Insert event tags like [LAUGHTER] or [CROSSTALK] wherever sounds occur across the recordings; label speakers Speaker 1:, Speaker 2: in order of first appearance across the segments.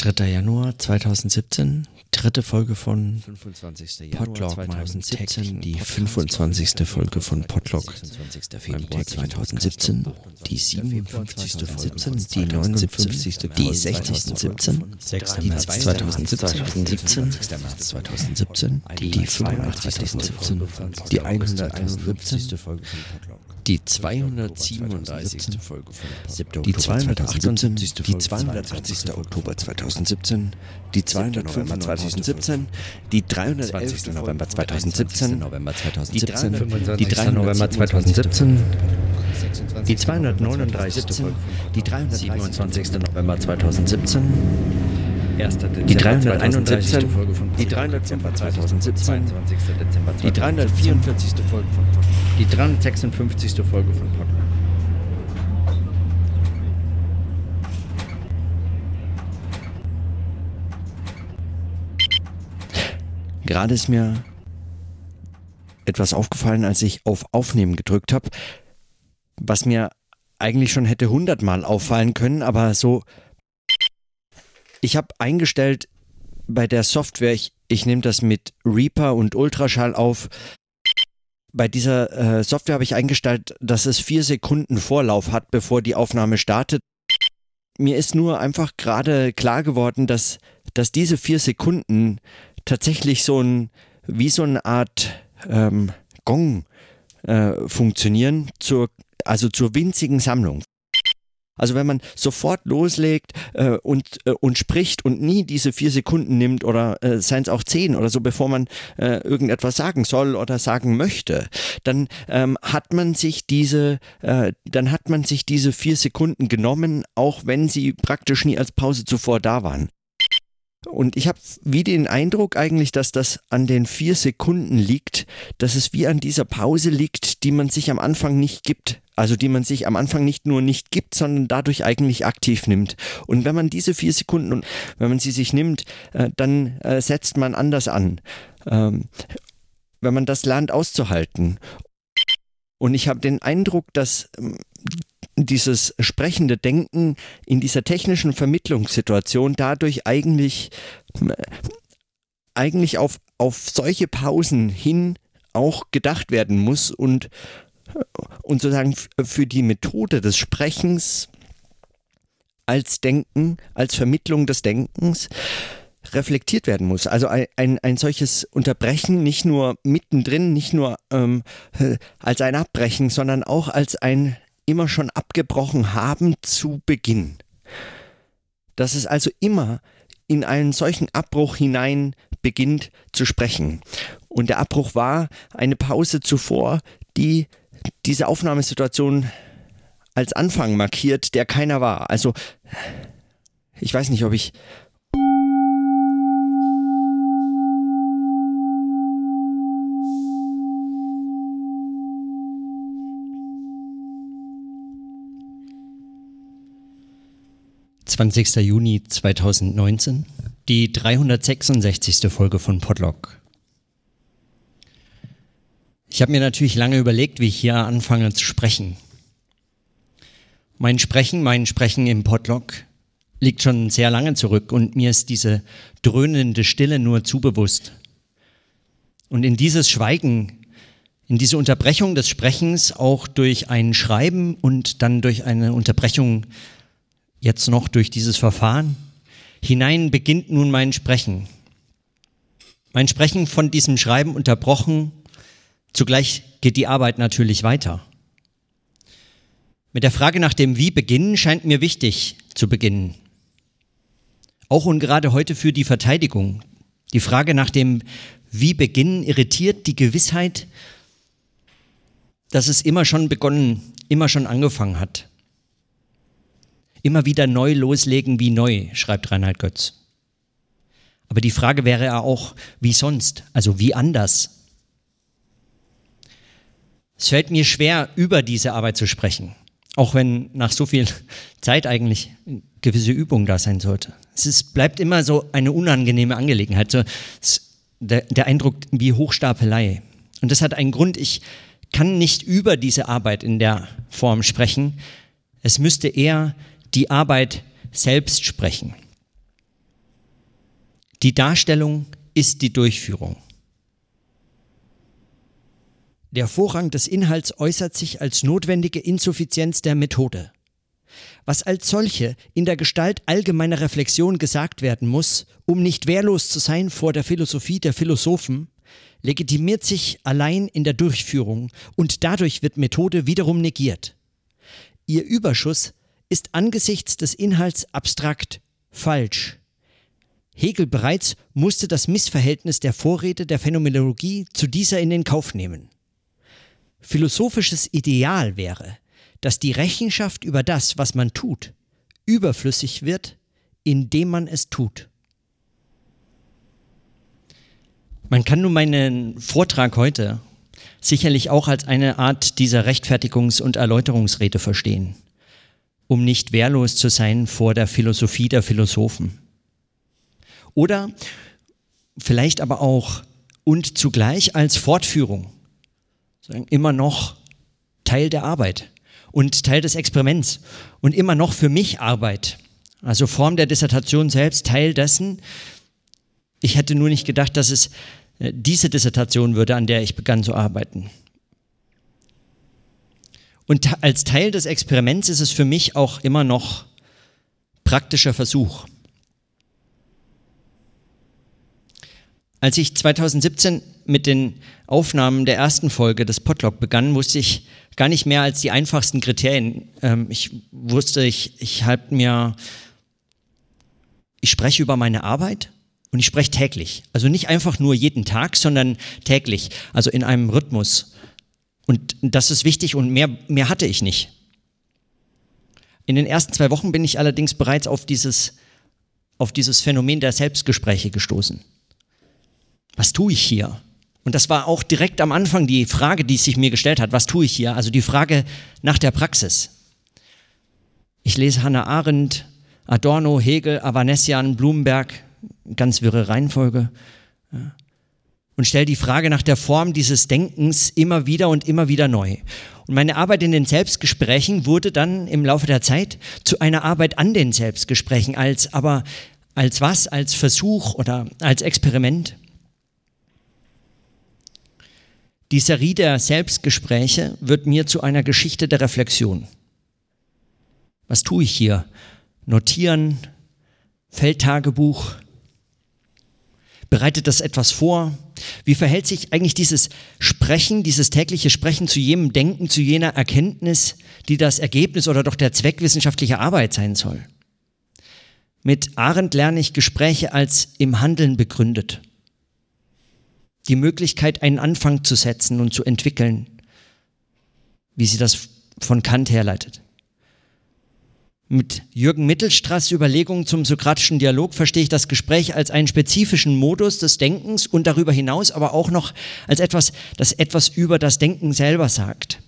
Speaker 1: 3. Januar 2017, dritte Folge von
Speaker 2: 25.
Speaker 1: Podlog, meinem täglichen die 25. Folge von Podlog. Februar 2017, die 57. 17, die 59. die 60. 17, die 2017, 2017, die 85. 17, die 151. Folge von Podlog. Die 237. Folge von Die 278. Die 280. Oktober 2017. Die 200 November 2017. Die 311. November 2017. November 2017. Die 3 November 2017. Die 239. Die 327. November 2017. Die 331. Die 300 Dezember 2017. Die 344. Folge von Die 356. Folge von Podcast. Gerade ist mir etwas aufgefallen, als ich auf Aufnehmen gedrückt habe, was mir eigentlich schon hätte hundertmal auffallen können, aber so ich habe eingestellt bei der Software, ich, ich nehme das mit Reaper und Ultraschall auf. Bei dieser äh, Software habe ich eingestellt, dass es vier Sekunden Vorlauf hat, bevor die Aufnahme startet. Mir ist nur einfach gerade klar geworden, dass, dass diese vier Sekunden tatsächlich so ein, wie so eine Art ähm, Gong äh, funktionieren, zur, also zur winzigen Sammlung. Also wenn man sofort loslegt äh, und, äh, und spricht und nie diese vier Sekunden nimmt oder äh, seien es auch zehn oder so, bevor man äh, irgendetwas sagen soll oder sagen möchte, dann ähm, hat man sich diese, äh, dann hat man sich diese vier Sekunden genommen, auch wenn sie praktisch nie als Pause zuvor da waren. Und ich habe wie den Eindruck eigentlich, dass das an den vier Sekunden liegt, dass es wie an dieser Pause liegt, die man sich am Anfang nicht gibt. Also die man sich am Anfang nicht nur nicht gibt, sondern dadurch eigentlich aktiv nimmt. Und wenn man diese vier Sekunden, wenn man sie sich nimmt, äh, dann äh, setzt man anders an. Ähm, wenn man das lernt auszuhalten. Und ich habe den Eindruck, dass ähm, dieses sprechende Denken in dieser technischen Vermittlungssituation dadurch eigentlich, eigentlich auf, auf solche Pausen hin auch gedacht werden muss und, und sozusagen für die Methode des Sprechens als Denken, als Vermittlung des Denkens reflektiert werden muss. Also ein, ein, ein solches Unterbrechen nicht nur mittendrin, nicht nur ähm, als ein Abbrechen, sondern auch als ein immer schon abgebrochen haben zu Beginn. Dass es also immer in einen solchen Abbruch hinein beginnt zu sprechen. Und der Abbruch war eine Pause zuvor, die diese Aufnahmesituation als Anfang markiert, der keiner war. Also ich weiß nicht, ob ich 20. Juni 2019, die 366. Folge von Podlog. Ich habe mir natürlich lange überlegt, wie ich hier anfange zu sprechen. Mein Sprechen, mein Sprechen im Podlog liegt schon sehr lange zurück und mir ist diese dröhnende Stille nur zu bewusst. Und in dieses Schweigen, in diese Unterbrechung des Sprechens auch durch ein Schreiben und dann durch eine Unterbrechung jetzt noch durch dieses Verfahren. Hinein beginnt nun mein Sprechen. Mein Sprechen von diesem Schreiben unterbrochen. Zugleich geht die Arbeit natürlich weiter. Mit der Frage nach dem Wie beginnen scheint mir wichtig zu beginnen. Auch und gerade heute für die Verteidigung. Die Frage nach dem Wie beginnen irritiert die Gewissheit, dass es immer schon begonnen, immer schon angefangen hat immer wieder neu loslegen wie neu, schreibt Reinhard Götz. Aber die Frage wäre ja auch, wie sonst, also wie anders. Es fällt mir schwer, über diese Arbeit zu sprechen, auch wenn nach so viel [LAUGHS] Zeit eigentlich gewisse Übung da sein sollte. Es ist, bleibt immer so eine unangenehme Angelegenheit, so, der, der Eindruck wie Hochstapelei. Und das hat einen Grund, ich kann nicht über diese Arbeit in der Form sprechen. Es müsste eher die Arbeit selbst sprechen.
Speaker 3: Die Darstellung ist die Durchführung. Der Vorrang des Inhalts äußert sich als notwendige Insuffizienz der Methode. Was als solche in der Gestalt allgemeiner Reflexion gesagt werden muss, um nicht wehrlos zu sein vor der Philosophie der Philosophen, legitimiert sich allein in der Durchführung und dadurch wird Methode wiederum negiert. Ihr Überschuss ist angesichts des Inhalts abstrakt, falsch. Hegel bereits musste das Missverhältnis der Vorrede der Phänomenologie zu dieser in den Kauf nehmen. Philosophisches Ideal wäre, dass die Rechenschaft über das, was man tut, überflüssig wird, indem man es tut. Man kann nun meinen Vortrag heute sicherlich auch als eine Art dieser Rechtfertigungs- und Erläuterungsrede verstehen, um nicht wehrlos zu sein vor der Philosophie der Philosophen. Oder vielleicht aber auch und zugleich als Fortführung immer noch Teil der Arbeit und Teil des Experiments und immer noch für mich Arbeit. Also Form der Dissertation selbst, Teil dessen. Ich hätte nur nicht gedacht, dass es äh, diese Dissertation würde, an der ich begann zu arbeiten. Und als Teil des Experiments ist es für mich auch immer noch praktischer Versuch. Als ich 2017 mit den Aufnahmen der ersten Folge des Podlog begann, wusste ich gar nicht mehr als die einfachsten Kriterien. Ähm, ich wusste, ich, ich halt mir, ich spreche über meine Arbeit und ich spreche täglich. Also nicht einfach nur jeden Tag, sondern täglich, also in einem Rhythmus. Und das ist wichtig und mehr, mehr hatte ich nicht. In den ersten zwei Wochen bin ich allerdings bereits auf dieses, auf dieses Phänomen der Selbstgespräche gestoßen was tue ich hier? Und das war auch direkt am Anfang die Frage, die sich mir gestellt hat, was tue ich hier? Also die Frage nach der Praxis. Ich lese Hannah Arendt, Adorno, Hegel, Avanesian, Blumenberg, ganz wirre Reihenfolge. Und stelle die Frage nach der Form dieses Denkens immer wieder und immer wieder neu. Und meine Arbeit in den Selbstgesprächen wurde dann im Laufe der Zeit zu einer Arbeit an den Selbstgesprächen, als aber als was? Als Versuch oder als Experiment. Die Serie der Selbstgespräche wird mir zu einer Geschichte der Reflexion. Was tue ich hier? Notieren, Feldtagebuch. Bereitet das etwas vor? Wie verhält sich eigentlich dieses Sprechen, dieses tägliche Sprechen zu jenem Denken, zu jener Erkenntnis, die das Ergebnis oder doch der Zweck wissenschaftlicher Arbeit sein soll? Mit Arendt lerne ich Gespräche als im Handeln begründet die Möglichkeit, einen Anfang zu setzen und zu entwickeln, wie sie das von Kant herleitet. Mit Jürgen Mittelstraß Überlegungen zum sokratischen Dialog verstehe ich das Gespräch als einen spezifischen Modus des Denkens und darüber hinaus aber auch noch als etwas, das etwas über das Denken selber sagt.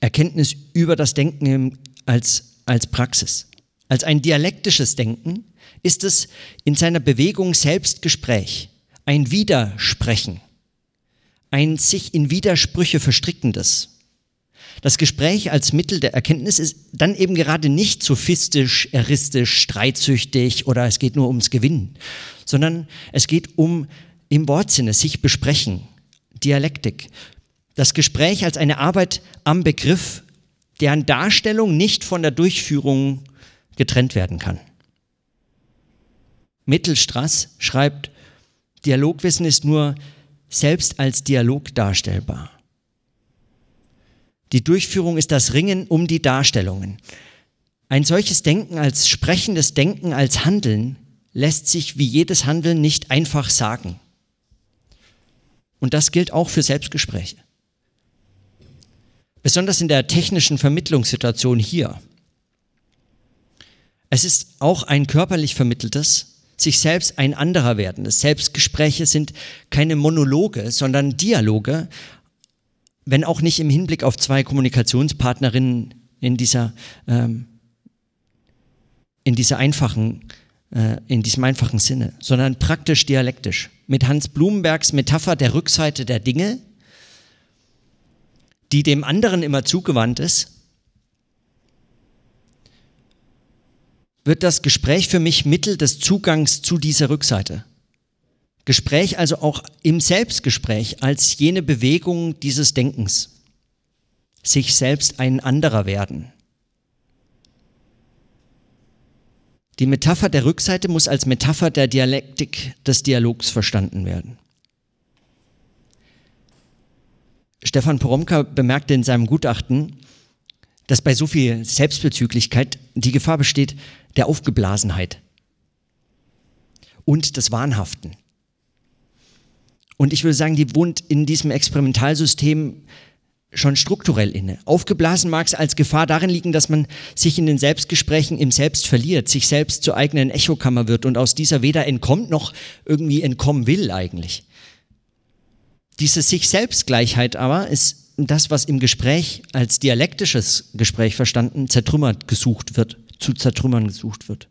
Speaker 3: Erkenntnis über das Denken als, als Praxis. Als ein dialektisches Denken ist es in seiner Bewegung selbst Gespräch ein Widersprechen, ein sich in Widersprüche verstrickendes. Das Gespräch als Mittel der Erkenntnis ist dann eben gerade nicht sophistisch, eristisch, streitsüchtig oder es geht nur ums Gewinnen, sondern es geht um im Wortsinne sich besprechen, Dialektik. Das Gespräch als eine Arbeit am Begriff, deren Darstellung nicht von der Durchführung getrennt werden kann. Mittelstraß schreibt, Dialogwissen ist nur selbst als Dialog darstellbar. Die Durchführung ist das Ringen um die Darstellungen. Ein solches Denken als sprechendes Denken als Handeln lässt sich wie jedes Handeln nicht einfach sagen. Und das gilt auch für Selbstgespräche. Besonders in der technischen Vermittlungssituation hier. Es ist auch ein körperlich vermitteltes, sich selbst ein anderer werden. Selbstgespräche sind keine Monologe, sondern Dialoge, wenn auch nicht im Hinblick auf zwei Kommunikationspartnerinnen in dieser, ähm, in dieser einfachen, äh, in diesem einfachen Sinne, sondern praktisch dialektisch. Mit Hans Blumenbergs Metapher der Rückseite der Dinge, die dem anderen immer zugewandt ist, wird das Gespräch für mich Mittel des Zugangs zu dieser Rückseite. Gespräch also auch im Selbstgespräch als jene Bewegung dieses Denkens. Sich selbst ein anderer werden. Die Metapher der Rückseite muss als Metapher der Dialektik des Dialogs verstanden werden. Stefan Poromka bemerkte in seinem Gutachten, dass bei so viel Selbstbezüglichkeit die Gefahr besteht der Aufgeblasenheit und des Wahnhaften. Und ich würde sagen, die wohnt in diesem Experimentalsystem schon strukturell inne. Aufgeblasen mag es als Gefahr darin liegen, dass man sich in den Selbstgesprächen im Selbst verliert, sich selbst zur eigenen Echokammer wird und aus dieser weder entkommt noch irgendwie entkommen will eigentlich. Diese sich Selbstgleichheit aber ist das, was im Gespräch als dialektisches Gespräch verstanden, zertrümmert gesucht wird, zu zertrümmern gesucht wird.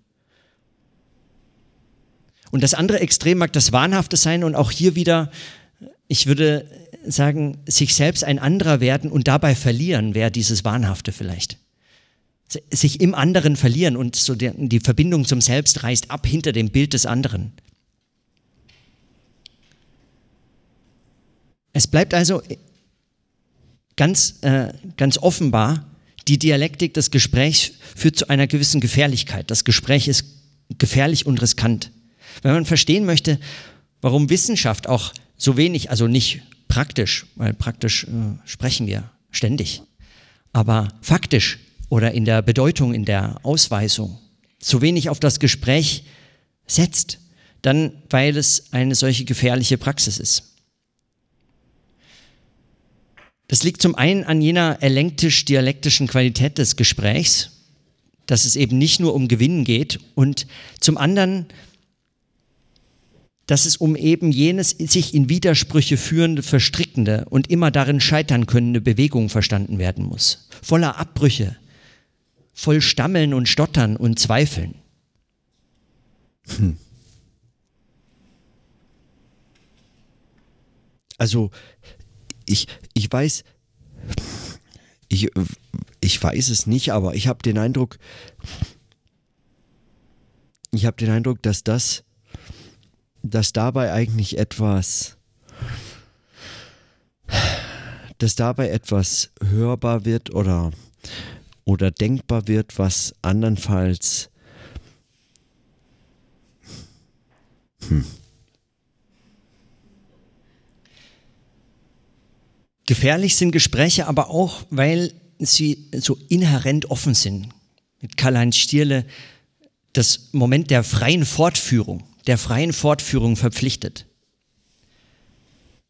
Speaker 3: Und das andere Extrem mag das Wahnhafte sein und auch hier wieder, ich würde sagen, sich selbst ein anderer werden und dabei verlieren, wäre dieses Wahnhafte vielleicht. Sich im anderen verlieren und so die Verbindung zum Selbst reißt ab hinter dem Bild des anderen. Es bleibt also ganz, äh, ganz offenbar, die Dialektik des Gesprächs führt zu einer gewissen Gefährlichkeit. Das Gespräch ist gefährlich und riskant. Wenn man verstehen möchte, warum Wissenschaft auch so wenig, also nicht praktisch, weil praktisch äh, sprechen wir ständig, aber faktisch oder in der Bedeutung, in der Ausweisung so wenig auf das Gespräch setzt, dann weil es eine solche gefährliche Praxis ist. Das liegt zum einen an jener elenktisch-dialektischen Qualität des Gesprächs, dass es eben nicht nur um Gewinnen geht und zum anderen dass es um eben jenes sich in Widersprüche führende, verstrickende und immer darin scheitern könnende Bewegung verstanden werden muss. Voller Abbrüche, voll Stammeln und Stottern und Zweifeln. Hm.
Speaker 4: Also, ich, ich weiß, ich, ich weiß es nicht, aber ich habe den Eindruck, ich habe den Eindruck, dass das dass dabei eigentlich etwas, dass dabei etwas hörbar wird oder, oder denkbar wird, was andernfalls
Speaker 3: hm. Gefährlich sind Gespräche aber auch, weil sie so inhärent offen sind. Mit Karl-Heinz Stierle das Moment der freien Fortführung der freien Fortführung verpflichtet.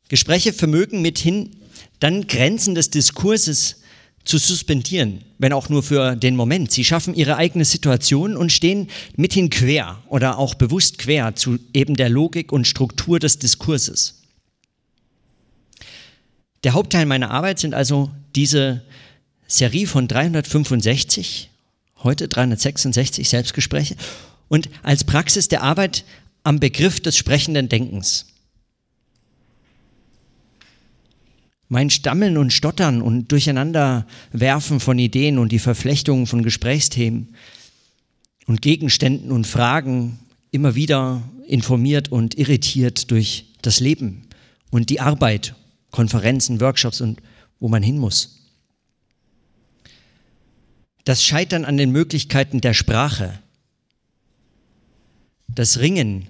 Speaker 3: Gespräche vermögen mithin dann Grenzen des Diskurses zu suspendieren, wenn auch nur für den Moment. Sie schaffen ihre eigene Situation und stehen mithin quer oder auch bewusst quer zu eben der Logik und Struktur des Diskurses. Der Hauptteil meiner Arbeit sind also diese Serie von 365, heute 366 Selbstgespräche und als Praxis der Arbeit am Begriff des sprechenden Denkens. Mein Stammeln und Stottern und Durcheinanderwerfen von Ideen und die Verflechtungen von Gesprächsthemen und Gegenständen und Fragen immer wieder informiert und irritiert durch das Leben und die Arbeit, Konferenzen, Workshops und wo man hin muss. Das Scheitern an den Möglichkeiten der Sprache, das Ringen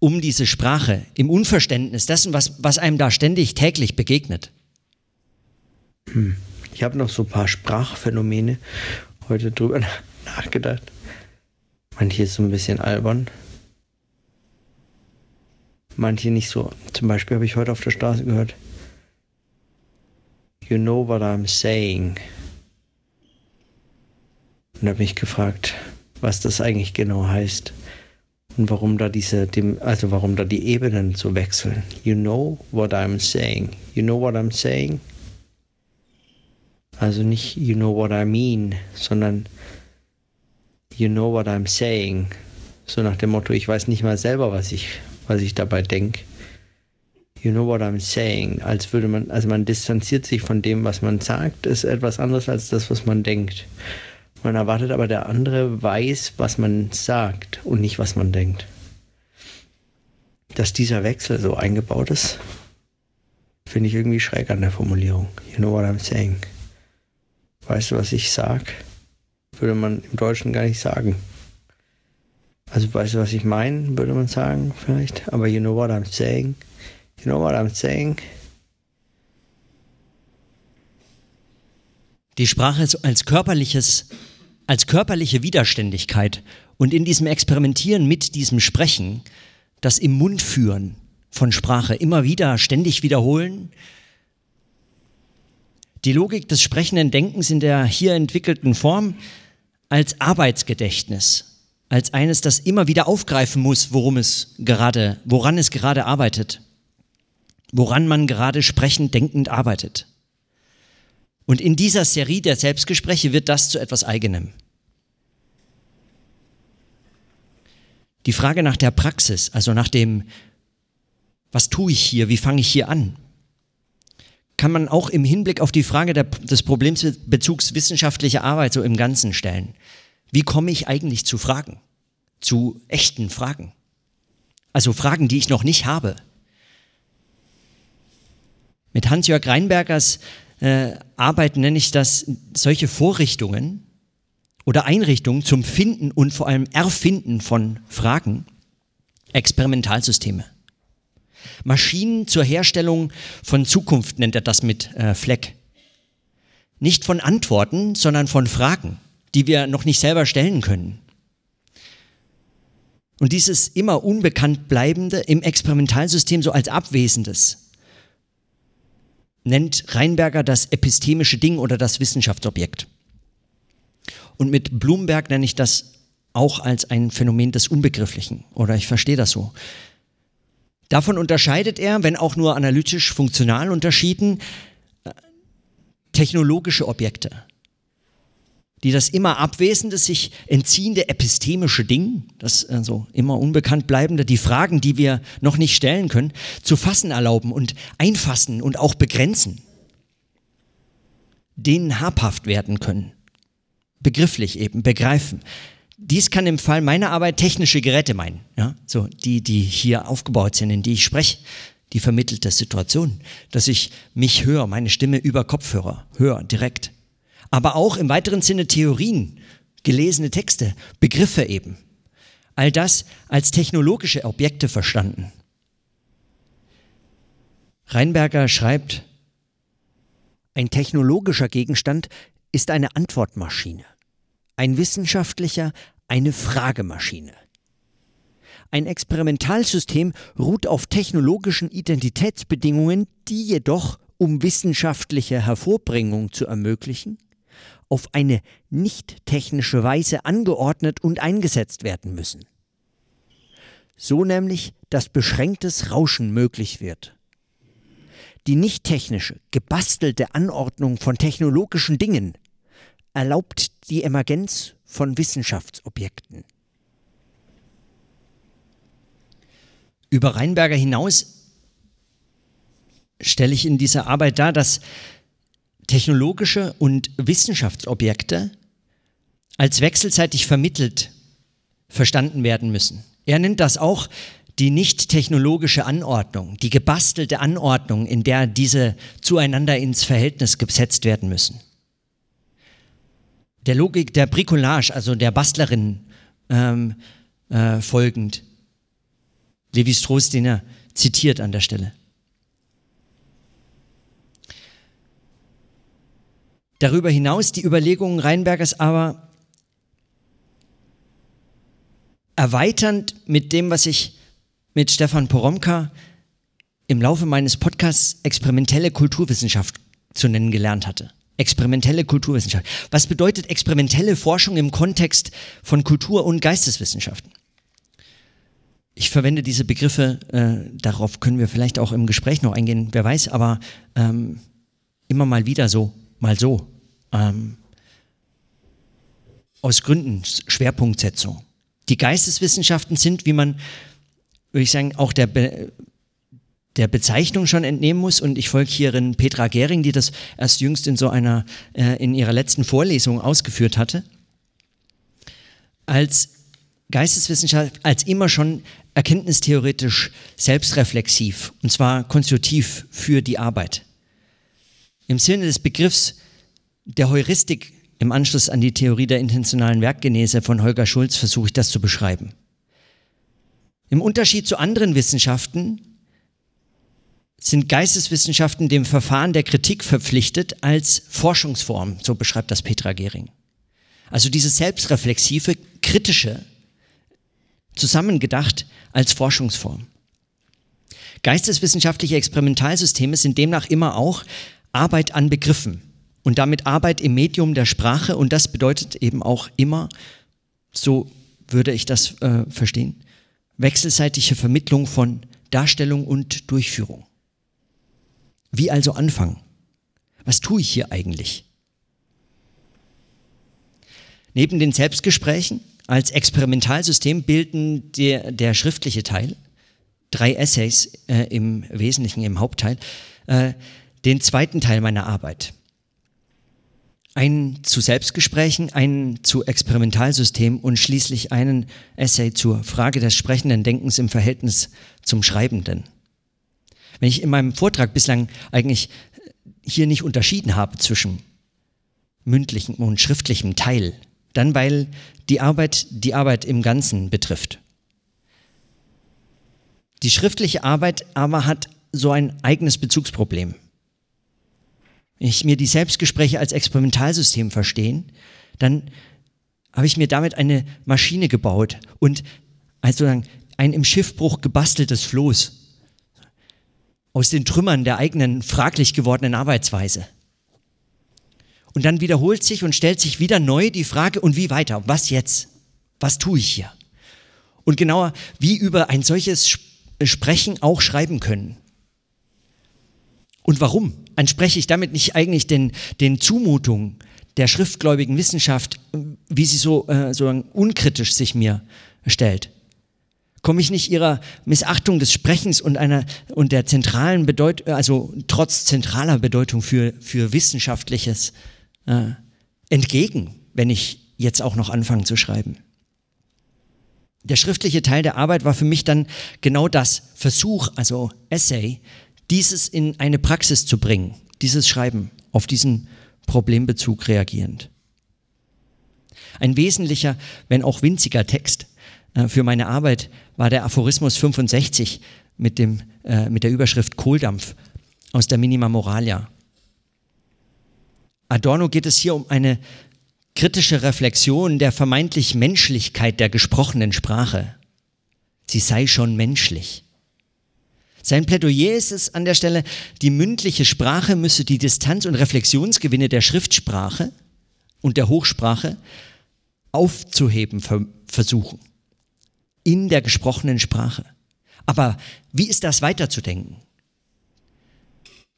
Speaker 3: um diese Sprache, im Unverständnis dessen, was, was einem da ständig täglich begegnet.
Speaker 4: Hm. Ich habe noch so ein paar Sprachphänomene heute drüber [LAUGHS] nachgedacht. Manche so ein bisschen albern. Manche nicht so. Zum Beispiel habe ich heute auf der Straße gehört. You know what I'm saying. Und habe mich gefragt, was das eigentlich genau heißt und warum da diese, also warum da die Ebenen so wechseln. You know what I'm saying. You know what I'm saying? Also nicht you know what I mean, sondern you know what I'm saying. So nach dem Motto, ich weiß nicht mal selber, was ich, was ich dabei denke. You know what I'm saying. Als würde man, also man distanziert sich von dem, was man sagt, ist etwas anderes als das, was man denkt. Man erwartet aber, der andere weiß, was man sagt und nicht, was man denkt. Dass dieser Wechsel so eingebaut ist, finde ich irgendwie schräg an der Formulierung. You know what I'm saying? Weißt du, was ich sag? Würde man im Deutschen gar nicht sagen. Also weißt du, was ich meine, würde man sagen vielleicht. Aber you know what I'm saying? You know what I'm saying?
Speaker 3: Die Sprache als körperliches, als körperliche Widerständigkeit und in diesem Experimentieren mit diesem Sprechen, das im Mund führen von Sprache, immer wieder ständig wiederholen, die Logik des sprechenden Denkens in der hier entwickelten Form als Arbeitsgedächtnis, als eines, das immer wieder aufgreifen muss, worum es gerade, woran es gerade arbeitet, woran man gerade sprechend, denkend arbeitet. Und in dieser Serie der Selbstgespräche wird das zu etwas Eigenem. Die Frage nach der Praxis, also nach dem, was tue ich hier, wie fange ich hier an, kann man auch im Hinblick auf die Frage der, des Problembezugs wissenschaftlicher Arbeit so im Ganzen stellen. Wie komme ich eigentlich zu Fragen? Zu echten Fragen? Also Fragen, die ich noch nicht habe. Mit Hans-Jörg Reinbergers äh, Arbeit nenne ich das solche Vorrichtungen oder Einrichtungen zum Finden und vor allem Erfinden von Fragen, Experimentalsysteme. Maschinen zur Herstellung von Zukunft nennt er das mit äh, Fleck. Nicht von Antworten, sondern von Fragen, die wir noch nicht selber stellen können. Und dieses immer unbekannt bleibende im Experimentalsystem so als Abwesendes nennt Reinberger das epistemische Ding oder das Wissenschaftsobjekt. Und mit Bloomberg nenne ich das auch als ein Phänomen des Unbegrifflichen. Oder ich verstehe das so. Davon unterscheidet er, wenn auch nur analytisch funktional unterschieden, äh, technologische Objekte, die das immer abwesende, sich entziehende epistemische Ding, das also immer unbekannt bleibende, die Fragen, die wir noch nicht stellen können, zu fassen erlauben und einfassen und auch begrenzen, denen habhaft werden können, begrifflich eben, begreifen. Dies kann im Fall meiner Arbeit technische Geräte meinen, ja, so die, die hier aufgebaut sind, in die ich spreche, die vermittelte Situation, dass ich mich höre, meine Stimme über Kopfhörer höre, direkt. Aber auch im weiteren Sinne Theorien, gelesene Texte, Begriffe eben. All das als technologische Objekte verstanden. Reinberger schreibt, ein technologischer Gegenstand ist eine Antwortmaschine ein wissenschaftlicher eine Fragemaschine. Ein Experimentalsystem ruht auf technologischen Identitätsbedingungen, die jedoch, um wissenschaftliche Hervorbringung zu ermöglichen, auf eine nicht technische Weise angeordnet und eingesetzt werden müssen. So nämlich, dass beschränktes Rauschen möglich wird. Die nicht technische, gebastelte Anordnung von technologischen Dingen erlaubt die Emergenz von Wissenschaftsobjekten. Über Reinberger hinaus stelle ich in dieser Arbeit dar, dass technologische und Wissenschaftsobjekte als wechselseitig vermittelt verstanden werden müssen. Er nennt das auch die nicht technologische Anordnung, die gebastelte Anordnung, in der diese zueinander ins Verhältnis gesetzt werden müssen der Logik der Bricolage, also der Bastlerin ähm, äh, folgend. Levi Strauss, den er zitiert an der Stelle. Darüber hinaus die Überlegungen Reinbergers aber erweiternd mit dem, was ich mit Stefan Poromka im Laufe meines Podcasts experimentelle Kulturwissenschaft zu nennen gelernt hatte. Experimentelle Kulturwissenschaft. Was bedeutet experimentelle Forschung im Kontext von Kultur- und Geisteswissenschaften? Ich verwende diese Begriffe, äh, darauf können wir vielleicht auch im Gespräch noch eingehen, wer weiß, aber ähm, immer mal wieder so, mal so. Ähm, aus Gründen Schwerpunktsetzung. Die Geisteswissenschaften sind, wie man, würde ich sagen, auch der Be der Bezeichnung schon entnehmen muss. Und ich folge hierin Petra Gehring, die das erst jüngst in so einer, äh, in ihrer letzten Vorlesung ausgeführt hatte. als Geisteswissenschaft als immer schon erkenntnistheoretisch selbstreflexiv und zwar konstitutiv für die Arbeit. Im Sinne des Begriffs der Heuristik im Anschluss an die Theorie der intentionalen Werkgenese von Holger Schulz versuche ich das zu beschreiben. Im Unterschied zu anderen Wissenschaften sind Geisteswissenschaften dem Verfahren der Kritik verpflichtet als Forschungsform, so beschreibt das Petra Gehring. Also dieses selbstreflexive, kritische, zusammengedacht als Forschungsform. Geisteswissenschaftliche Experimentalsysteme sind demnach immer auch Arbeit an Begriffen und damit Arbeit im Medium der Sprache und das bedeutet eben auch immer, so würde ich das äh, verstehen, wechselseitige Vermittlung von Darstellung und Durchführung. Wie also anfangen? Was tue ich hier eigentlich? Neben den Selbstgesprächen als Experimentalsystem bilden der, der schriftliche Teil, drei Essays äh, im Wesentlichen, im Hauptteil, äh, den zweiten Teil meiner Arbeit. Einen zu Selbstgesprächen, einen zu Experimentalsystem und schließlich einen Essay zur Frage des sprechenden Denkens im Verhältnis zum Schreibenden. Wenn ich in meinem Vortrag bislang eigentlich hier nicht unterschieden habe zwischen mündlichem und schriftlichem Teil, dann weil die Arbeit die Arbeit im Ganzen betrifft. Die schriftliche Arbeit aber hat so ein eigenes Bezugsproblem. Wenn ich mir die Selbstgespräche als Experimentalsystem verstehen, dann habe ich mir damit eine Maschine gebaut und also ein im Schiffbruch gebasteltes Floß aus den Trümmern der eigenen fraglich gewordenen Arbeitsweise. Und dann wiederholt sich und stellt sich wieder neu die Frage, und wie weiter? Was jetzt? Was tue ich hier? Und genauer, wie über ein solches Sprechen auch schreiben können. Und warum? Anspreche ich damit nicht eigentlich den, den Zumutungen der schriftgläubigen Wissenschaft, wie sie so, äh, so unkritisch sich mir stellt? Komme ich nicht ihrer Missachtung des Sprechens und einer und der zentralen Bedeutung, also trotz zentraler Bedeutung für, für Wissenschaftliches äh, entgegen, wenn ich jetzt auch noch anfange zu schreiben? Der schriftliche Teil der Arbeit war für mich dann genau das, Versuch, also Essay, dieses in eine Praxis zu bringen, dieses Schreiben, auf diesen Problembezug reagierend. Ein wesentlicher, wenn auch winziger Text für meine Arbeit war der Aphorismus 65 mit, dem, äh, mit der Überschrift Kohldampf aus der Minima Moralia. Adorno geht es hier um eine kritische Reflexion der vermeintlich Menschlichkeit der gesprochenen Sprache. Sie sei schon menschlich. Sein Plädoyer ist es an der Stelle, die mündliche Sprache müsse die Distanz und Reflexionsgewinne der Schriftsprache und der Hochsprache aufzuheben versuchen in der gesprochenen Sprache. Aber wie ist das weiterzudenken?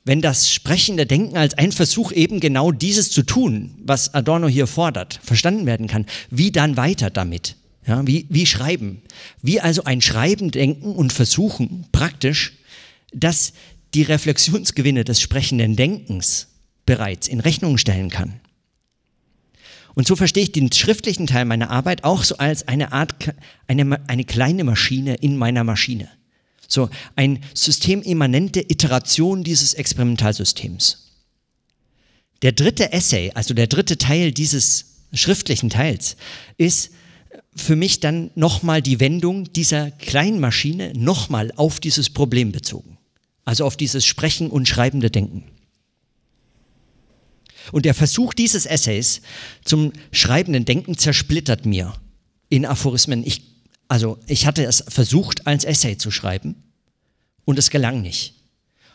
Speaker 3: Wenn das sprechende Denken als ein Versuch eben genau dieses zu tun, was Adorno hier fordert, verstanden werden kann, wie dann weiter damit? Ja, wie, wie schreiben? Wie also ein Schreiben denken und versuchen praktisch, dass die Reflexionsgewinne des sprechenden Denkens bereits in Rechnung stellen kann. Und so verstehe ich den schriftlichen Teil meiner Arbeit auch so als eine Art, eine, eine kleine Maschine in meiner Maschine. So ein systemimmanente Iteration dieses Experimentalsystems. Der dritte Essay, also der dritte Teil dieses schriftlichen Teils, ist für mich dann nochmal die Wendung dieser kleinen Maschine nochmal auf dieses Problem bezogen. Also auf dieses Sprechen und schreibende Denken. Und der Versuch dieses Essays zum schreibenden Denken zersplittert mir in Aphorismen. Ich, also ich hatte es versucht, als Essay zu schreiben und es gelang nicht.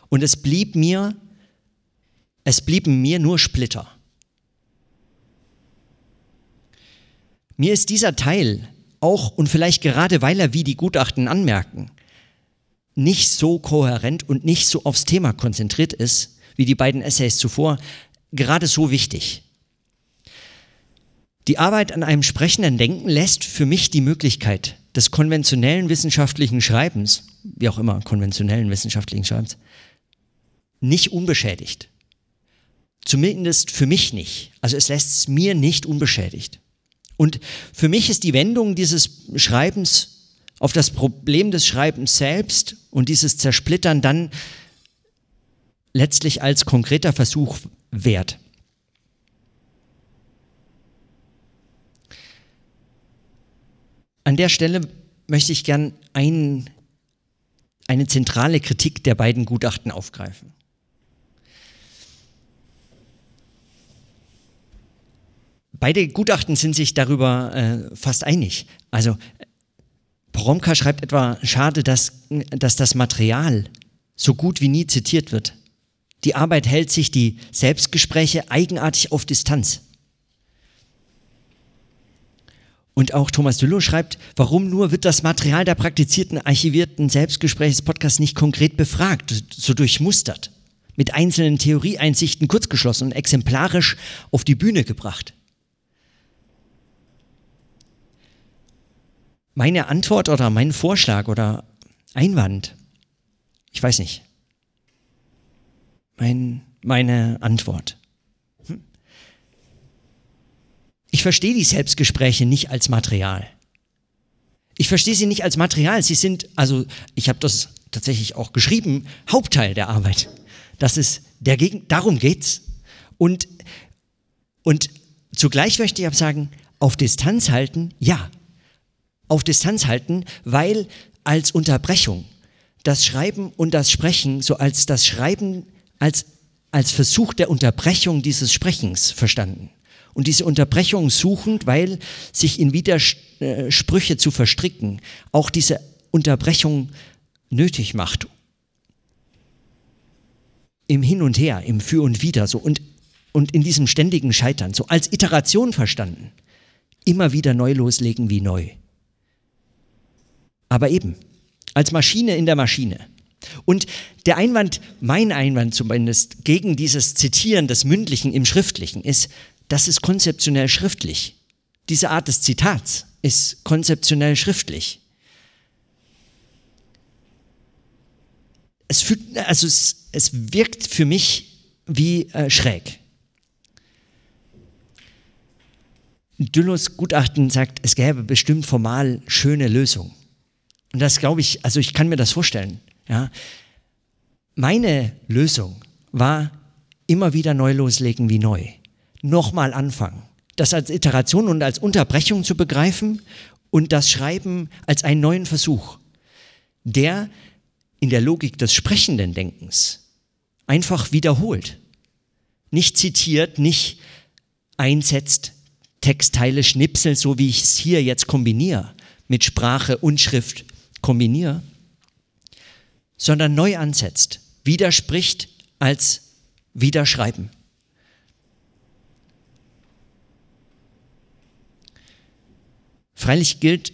Speaker 3: Und es blieb mir, es blieben mir nur Splitter. Mir ist dieser Teil auch und vielleicht gerade weil er, wie die Gutachten anmerken, nicht so kohärent und nicht so aufs Thema konzentriert ist, wie die beiden Essays zuvor, gerade so wichtig. Die Arbeit an einem sprechenden Denken lässt für mich die Möglichkeit des konventionellen wissenschaftlichen Schreibens, wie auch immer, konventionellen wissenschaftlichen Schreibens, nicht unbeschädigt. Zumindest für mich nicht. Also es lässt es mir nicht unbeschädigt. Und für mich ist die Wendung dieses Schreibens auf das Problem des Schreibens selbst und dieses Zersplittern dann letztlich als konkreter Versuch wert. An der Stelle möchte ich gern ein, eine zentrale Kritik der beiden Gutachten aufgreifen. Beide Gutachten sind sich darüber äh, fast einig. Also Poromka schreibt etwa, schade, dass, dass das Material so gut wie nie zitiert wird. Die Arbeit hält sich die Selbstgespräche eigenartig auf Distanz. Und auch Thomas Düllow schreibt, warum nur wird das Material der praktizierten, archivierten Selbstgesprächspodcasts nicht konkret befragt, so durchmustert, mit einzelnen Theorieeinsichten kurzgeschlossen und exemplarisch auf die Bühne gebracht. Meine Antwort oder mein Vorschlag oder Einwand, ich weiß nicht, mein, meine Antwort. Ich verstehe die Selbstgespräche nicht als Material. Ich verstehe sie nicht als Material. Sie sind, also ich habe das tatsächlich auch geschrieben, Hauptteil der Arbeit. Das ist der Gegen darum geht's. Und, und zugleich möchte ich aber sagen, auf Distanz halten, ja. Auf Distanz halten, weil als Unterbrechung das Schreiben und das Sprechen, so als das Schreiben, als, als Versuch der Unterbrechung dieses Sprechens verstanden und diese Unterbrechung suchend, weil sich in Widersprüche zu verstricken auch diese Unterbrechung nötig macht. Im Hin und Her, im Für und Wider, so und, und in diesem ständigen Scheitern, so als Iteration verstanden. Immer wieder neu loslegen wie neu. Aber eben, als Maschine in der Maschine. Und der Einwand, mein Einwand zumindest, gegen dieses Zitieren des Mündlichen im Schriftlichen ist, das ist konzeptionell schriftlich. Diese Art des Zitats ist konzeptionell schriftlich. Es, fühlt, also es, es wirkt für mich wie äh, schräg. Düllos Gutachten sagt, es gäbe bestimmt formal schöne Lösungen. Und das glaube ich, also ich kann mir das vorstellen. Ja. Meine Lösung war immer wieder neu loslegen wie neu nochmal anfangen. Das als Iteration und als Unterbrechung zu begreifen und das Schreiben als einen neuen Versuch, der in der Logik des sprechenden Denkens einfach wiederholt, nicht zitiert, nicht einsetzt, Textteile schnipselt, so wie ich es hier jetzt kombiniere, mit Sprache und Schrift kombiniere, sondern neu ansetzt, widerspricht als Wiederschreiben. Freilich gilt,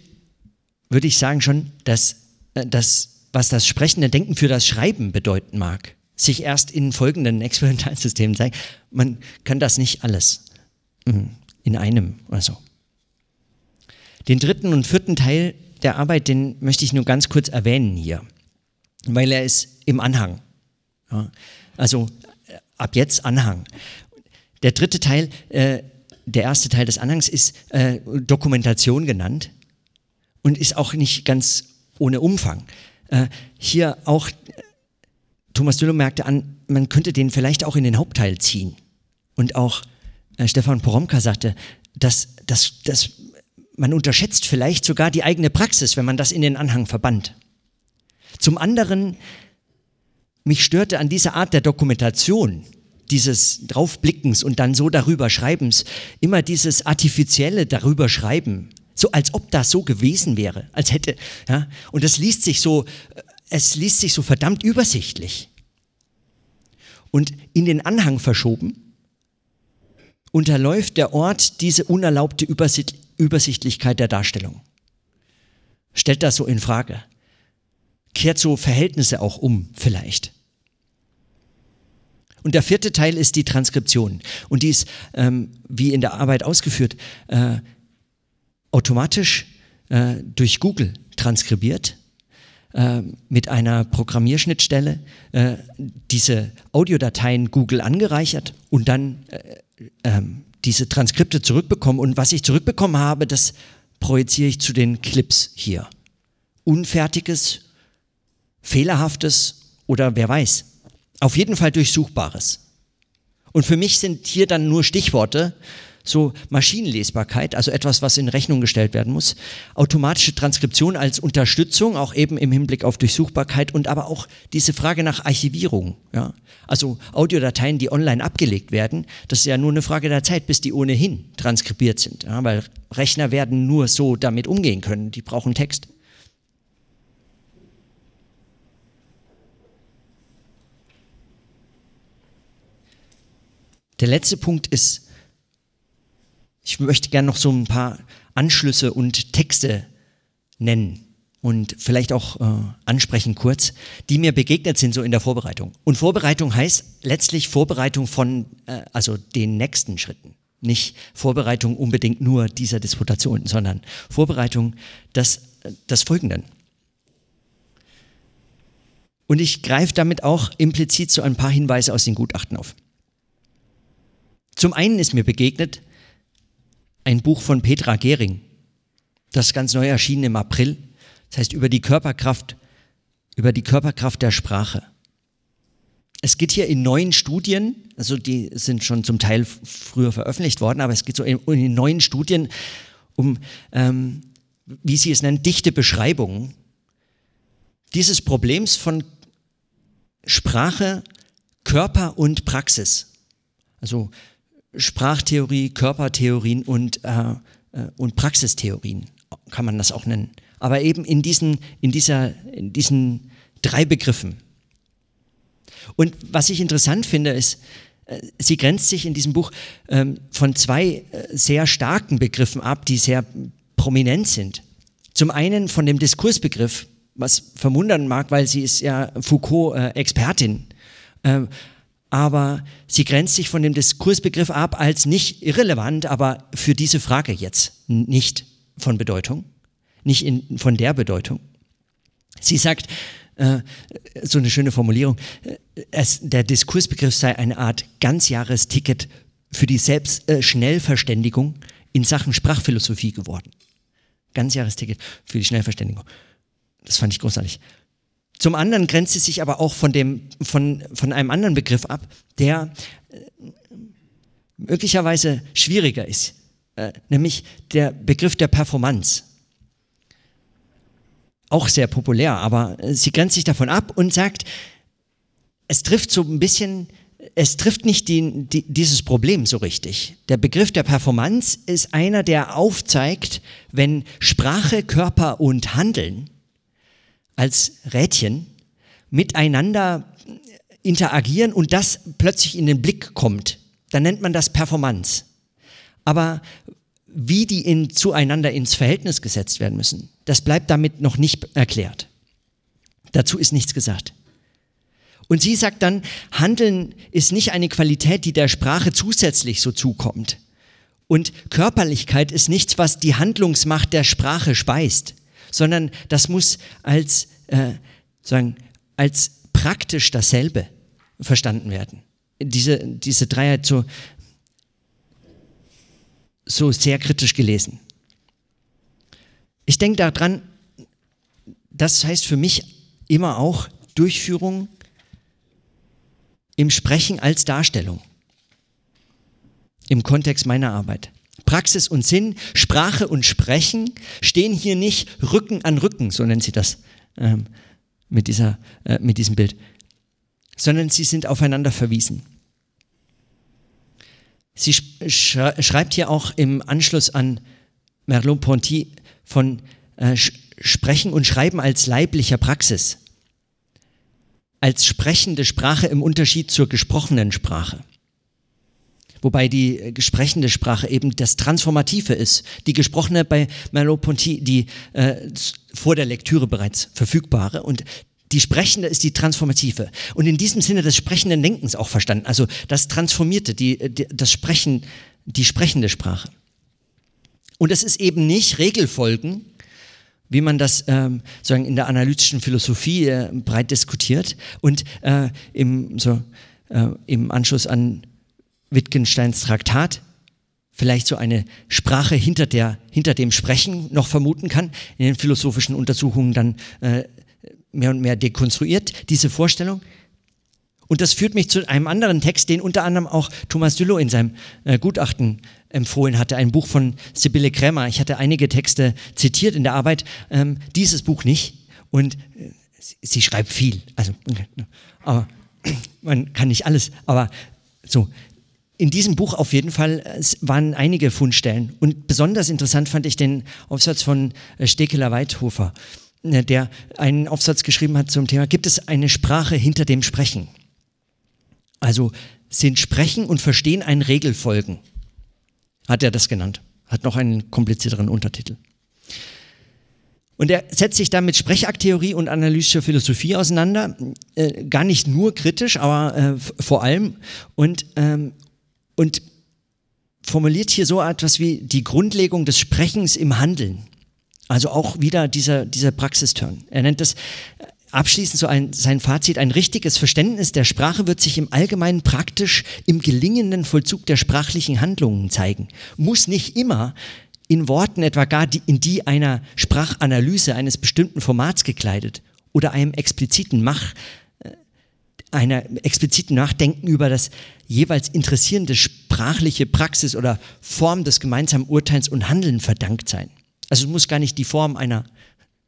Speaker 3: würde ich sagen, schon, dass äh, das, was das sprechende Denken für das Schreiben bedeuten mag, sich erst in folgenden Experimentalsystemen [LAUGHS] zeigt. Man kann das nicht alles mhm, in einem oder so. Den dritten und vierten Teil der Arbeit, den möchte ich nur ganz kurz erwähnen hier, weil er ist im Anhang. Ja, also äh, ab jetzt Anhang. Der dritte Teil äh, der erste Teil des Anhangs ist äh, Dokumentation genannt und ist auch nicht ganz ohne Umfang. Äh, hier auch, Thomas Düllow merkte an, man könnte den vielleicht auch in den Hauptteil ziehen. Und auch äh, Stefan Poromka sagte, dass, dass, dass man unterschätzt vielleicht sogar die eigene Praxis, wenn man das in den Anhang verbannt. Zum anderen, mich störte an dieser Art der Dokumentation, dieses Draufblickens und dann so darüber Schreibens, immer dieses artifizielle darüber Schreiben, so als ob das so gewesen wäre, als hätte, ja, und das liest sich so, es liest sich so verdammt übersichtlich. Und in den Anhang verschoben unterläuft der Ort diese unerlaubte Übersicht Übersichtlichkeit der Darstellung. Stellt das so in Frage. Kehrt so Verhältnisse auch um, vielleicht. Und der vierte Teil ist die Transkription. Und die ist, ähm, wie in der Arbeit ausgeführt, äh, automatisch äh, durch Google transkribiert äh, mit einer Programmierschnittstelle äh, diese Audiodateien Google angereichert und dann äh, ähm, diese Transkripte zurückbekommen und was ich zurückbekommen habe, das projiziere ich zu den Clips hier. Unfertiges, fehlerhaftes oder wer weiß. Auf jeden Fall Durchsuchbares. Und für mich sind hier dann nur Stichworte, so Maschinenlesbarkeit, also etwas, was in Rechnung gestellt werden muss, automatische Transkription als Unterstützung, auch eben im Hinblick auf Durchsuchbarkeit und aber auch diese Frage nach Archivierung. Ja? Also Audiodateien, die online abgelegt werden, das ist ja nur eine Frage der Zeit, bis die ohnehin transkribiert sind, ja? weil Rechner werden nur so damit umgehen können, die brauchen Text. Der letzte Punkt ist ich möchte gerne noch so ein paar Anschlüsse und Texte nennen und vielleicht auch äh, ansprechen kurz, die mir begegnet sind so in der Vorbereitung. Und Vorbereitung heißt letztlich Vorbereitung von äh, also den nächsten Schritten. Nicht Vorbereitung unbedingt nur dieser Disputation, sondern Vorbereitung des, des Folgenden. Und ich greife damit auch implizit so ein paar Hinweise aus den Gutachten auf. Zum einen ist mir begegnet, ein Buch von Petra Gehring. Das ganz neu erschienen im April. Das heißt über die Körperkraft, über die Körperkraft der Sprache. Es geht hier in neuen Studien, also die sind schon zum Teil früher veröffentlicht worden, aber es geht so in, in neuen Studien um, ähm, wie sie es nennen, dichte Beschreibungen dieses Problems von Sprache, Körper und Praxis. Also Sprachtheorie, Körpertheorien und, äh, äh, und Praxistheorien, kann man das auch nennen. Aber eben in diesen, in, dieser, in diesen drei Begriffen. Und was ich interessant finde, ist, äh, sie grenzt sich in diesem Buch ähm, von zwei äh, sehr starken Begriffen ab, die sehr prominent sind. Zum einen von dem Diskursbegriff, was verwundern mag, weil sie ist ja Foucault-Expertin. Äh, aber sie grenzt sich von dem Diskursbegriff ab als nicht irrelevant, aber für diese Frage jetzt nicht von Bedeutung, nicht in, von der Bedeutung. Sie sagt, äh, so eine schöne Formulierung, äh, es, der Diskursbegriff sei eine Art Ganzjahresticket für die Selbstschnellverständigung äh, in Sachen Sprachphilosophie geworden. Ganzjahresticket für die Schnellverständigung. Das fand ich großartig. Zum anderen grenzt es sich aber auch von, dem, von, von einem anderen Begriff ab, der äh, möglicherweise schwieriger ist, äh, nämlich der Begriff der Performance. Auch sehr populär, aber äh, sie grenzt sich davon ab und sagt, es trifft so ein bisschen, es trifft nicht die, die, dieses Problem so richtig. Der Begriff der Performance ist einer, der aufzeigt, wenn Sprache, Körper und Handeln als Rädchen miteinander interagieren und das plötzlich in den Blick kommt, dann nennt man das Performance. Aber wie die in, zueinander ins Verhältnis gesetzt werden müssen, das bleibt damit noch nicht erklärt. Dazu ist nichts gesagt. Und sie sagt dann, Handeln ist nicht eine Qualität, die der Sprache zusätzlich so zukommt. Und Körperlichkeit ist nichts, was die Handlungsmacht der Sprache speist sondern das muss als, äh, sagen, als praktisch dasselbe verstanden werden. Diese, diese Dreiheit so, so sehr kritisch gelesen. Ich denke daran, das heißt für mich immer auch Durchführung im Sprechen als Darstellung. Im Kontext meiner Arbeit. Praxis und Sinn, Sprache und Sprechen stehen hier nicht Rücken an Rücken, so nennt sie das ähm, mit, dieser, äh, mit diesem Bild, sondern sie sind aufeinander verwiesen. Sie schreibt hier auch im Anschluss an Merleau-Ponty von äh, Sprechen und Schreiben als leiblicher Praxis, als sprechende Sprache im Unterschied zur gesprochenen Sprache wobei die äh, gesprechende Sprache eben das Transformative ist. Die gesprochene bei Merleau-Ponty, die äh, vor der Lektüre bereits verfügbare und die sprechende ist die transformative. Und in diesem Sinne des sprechenden Denkens auch verstanden. Also das Transformierte, die, äh, die, das Sprechen, die sprechende Sprache. Und es ist eben nicht Regelfolgen, wie man das ähm, sagen, in der analytischen Philosophie äh, breit diskutiert und äh, im, so, äh, im Anschluss an Wittgensteins Traktat vielleicht so eine Sprache hinter, der, hinter dem Sprechen noch vermuten kann, in den philosophischen Untersuchungen dann äh, mehr und mehr dekonstruiert, diese Vorstellung. Und das führt mich zu einem anderen Text, den unter anderem auch Thomas Düllow in seinem äh, Gutachten empfohlen hatte, ein Buch von Sibylle Krämer. Ich hatte einige Texte zitiert in der Arbeit, ähm, dieses Buch nicht. Und äh, sie schreibt viel, also, aber [CLEARS THROAT] man kann nicht alles, aber so, in diesem Buch auf jeden Fall waren einige Fundstellen. Und besonders interessant fand ich den Aufsatz von äh, Stekeler Weidhofer, äh, der einen Aufsatz geschrieben hat zum Thema, gibt es eine Sprache hinter dem Sprechen? Also sind Sprechen und Verstehen ein Regelfolgen? Hat er das genannt. Hat noch einen komplizierteren Untertitel. Und er setzt sich da mit Sprechakttheorie und analytischer Philosophie auseinander, äh, gar nicht nur kritisch, aber äh, vor allem. Und, ähm, und formuliert hier so etwas wie die Grundlegung des Sprechens im Handeln. Also auch wieder dieser, dieser Praxisturn. Er nennt das äh, abschließend so ein, sein Fazit, ein richtiges Verständnis der Sprache wird sich im Allgemeinen praktisch im gelingenden Vollzug der sprachlichen Handlungen zeigen. Muss nicht immer in Worten etwa gar die, in die einer Sprachanalyse eines bestimmten Formats gekleidet oder einem expliziten Mach, einer expliziten Nachdenken über das jeweils interessierende sprachliche Praxis oder Form des gemeinsamen Urteils und Handeln verdankt sein. Also es muss gar nicht die Form einer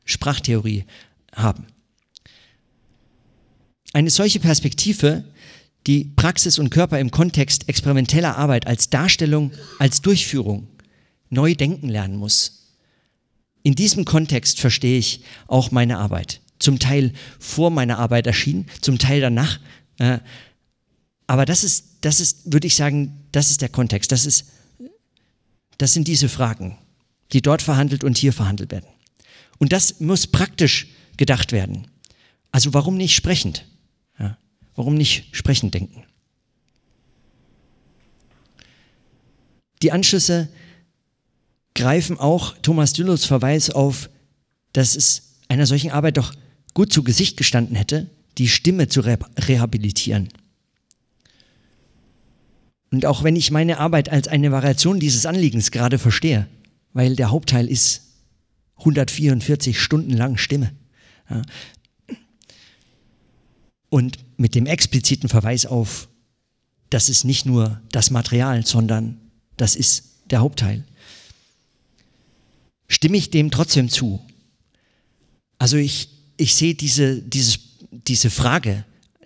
Speaker 3: Sprachtheorie haben. Eine solche Perspektive, die Praxis und Körper im Kontext experimenteller Arbeit als Darstellung, als Durchführung neu denken lernen muss. In diesem Kontext verstehe ich auch meine Arbeit zum Teil vor meiner Arbeit erschienen, zum Teil danach. Äh, aber das ist, das ist, würde ich sagen, das ist der Kontext. Das ist, das sind diese Fragen, die dort verhandelt und hier verhandelt werden. Und das muss praktisch gedacht werden. Also warum nicht sprechend? Warum nicht sprechend denken? Die Anschlüsse greifen auch Thomas Düllows Verweis auf, dass es einer solchen Arbeit doch gut zu Gesicht gestanden hätte, die Stimme zu rehabilitieren. Und auch wenn ich meine Arbeit als eine Variation dieses Anliegens gerade verstehe, weil der Hauptteil ist 144 Stunden lang Stimme. Ja. Und mit dem expliziten Verweis auf, das ist nicht nur das Material, sondern das ist der Hauptteil. Stimme ich dem trotzdem zu? Also ich, ich sehe diese, dieses, diese Frage,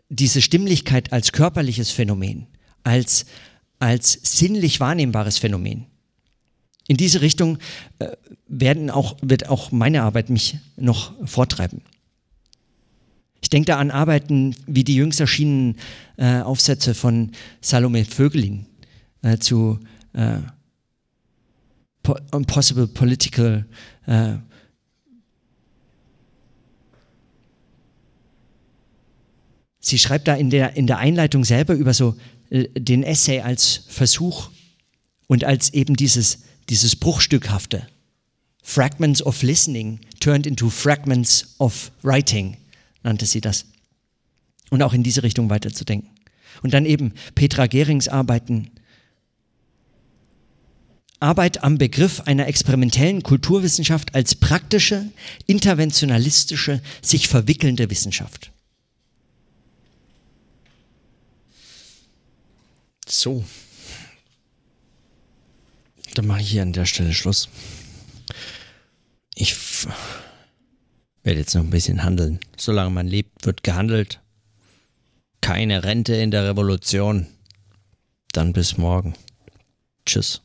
Speaker 3: diese Stimmlichkeit als körperliches Phänomen, als, als sinnlich wahrnehmbares Phänomen. In diese Richtung äh, werden auch, wird auch meine Arbeit mich noch vortreiben. Ich denke da an Arbeiten wie die jüngst erschienenen äh, Aufsätze von Salome Vögelin äh, zu äh, Possible Political Sie schreibt da in der, in der Einleitung selber über so äh, den Essay als Versuch und als eben dieses, dieses Bruchstückhafte. Fragments of Listening turned into Fragments of Writing, nannte sie das. Und auch in diese Richtung weiterzudenken. Und dann eben Petra Gerings Arbeiten. Arbeit am Begriff einer experimentellen Kulturwissenschaft als praktische, interventionalistische, sich verwickelnde Wissenschaft. So. Dann mache ich hier an der Stelle Schluss. Ich werde jetzt noch ein bisschen handeln. Solange man lebt, wird gehandelt. Keine Rente in der Revolution. Dann bis morgen. Tschüss.